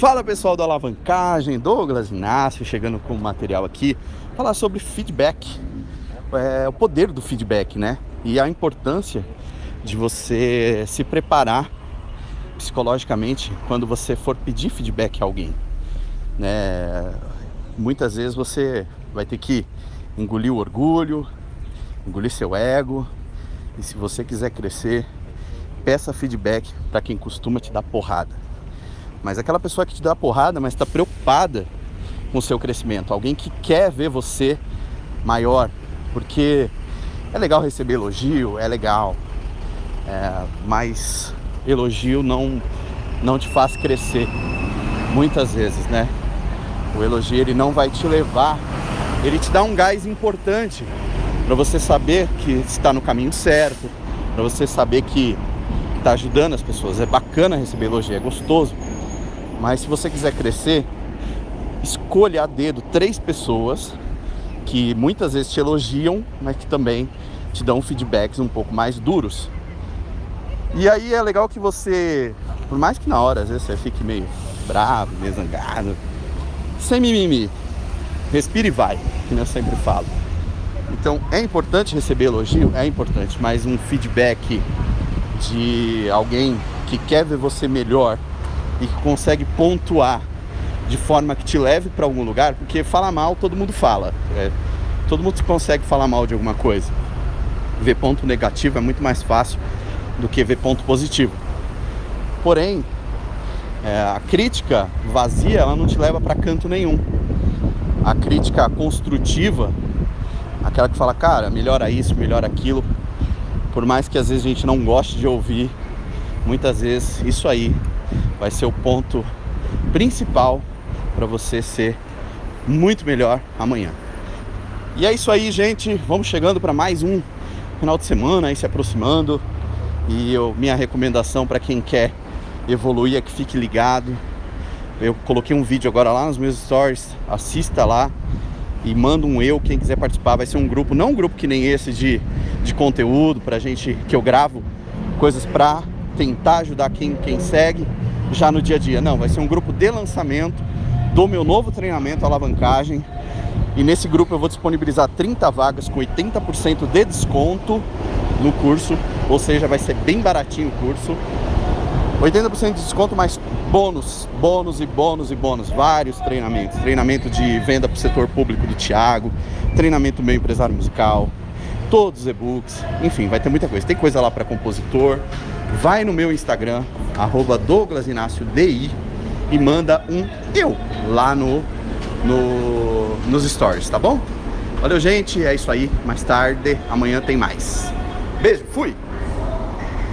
Fala pessoal da alavancagem, Douglas Inácio chegando com material aqui, falar sobre feedback, é, o poder do feedback, né? E a importância de você se preparar psicologicamente quando você for pedir feedback a alguém, né? Muitas vezes você vai ter que engolir o orgulho, engolir seu ego, e se você quiser crescer, peça feedback para quem costuma te dar porrada. Mas aquela pessoa que te dá porrada, mas está preocupada com o seu crescimento, alguém que quer ver você maior, porque é legal receber elogio, é legal, é, mas elogio não não te faz crescer muitas vezes, né? O elogio ele não vai te levar, ele te dá um gás importante para você saber que está no caminho certo, para você saber que está ajudando as pessoas. É bacana receber elogio, é gostoso. Mas se você quiser crescer, escolha a dedo três pessoas que muitas vezes te elogiam, mas que também te dão feedbacks um pouco mais duros. E aí é legal que você, por mais que na hora às vezes você fique meio bravo, meio zangado, sem mimimi, respire e vai, que eu sempre falo. Então é importante receber elogio, é importante, mas um feedback de alguém que quer ver você melhor e que consegue pontuar de forma que te leve para algum lugar, porque falar mal todo mundo fala. É, todo mundo consegue falar mal de alguma coisa. Ver ponto negativo é muito mais fácil do que ver ponto positivo. Porém, é, a crítica vazia ela não te leva para canto nenhum. A crítica construtiva, aquela que fala, cara, melhora isso, melhora aquilo, por mais que às vezes a gente não goste de ouvir, muitas vezes isso aí vai ser o ponto principal para você ser muito melhor amanhã. E é isso aí, gente. Vamos chegando para mais um final de semana aí se aproximando. E eu, minha recomendação para quem quer evoluir é que fique ligado. Eu coloquei um vídeo agora lá nos meus stories. Assista lá e manda um eu. Quem quiser participar, vai ser um grupo, não um grupo que nem esse de, de conteúdo pra gente que eu gravo coisas pra tentar ajudar quem, quem segue já no dia a dia. Não, vai ser um grupo de lançamento do meu novo treinamento alavancagem. E nesse grupo eu vou disponibilizar 30 vagas com 80% de desconto no curso, ou seja, vai ser bem baratinho o curso. 80% de desconto mais bônus, bônus e bônus e bônus, vários treinamentos. Treinamento de venda para o setor público do Thiago, treinamento meio empresário musical, todos os e-books, enfim, vai ter muita coisa. Tem coisa lá para compositor, vai no meu Instagram, arroba Douglas Inácio DI e manda um eu lá no, no, nos stories, tá bom? Valeu, gente. É isso aí. Mais tarde, amanhã tem mais. Beijo, fui!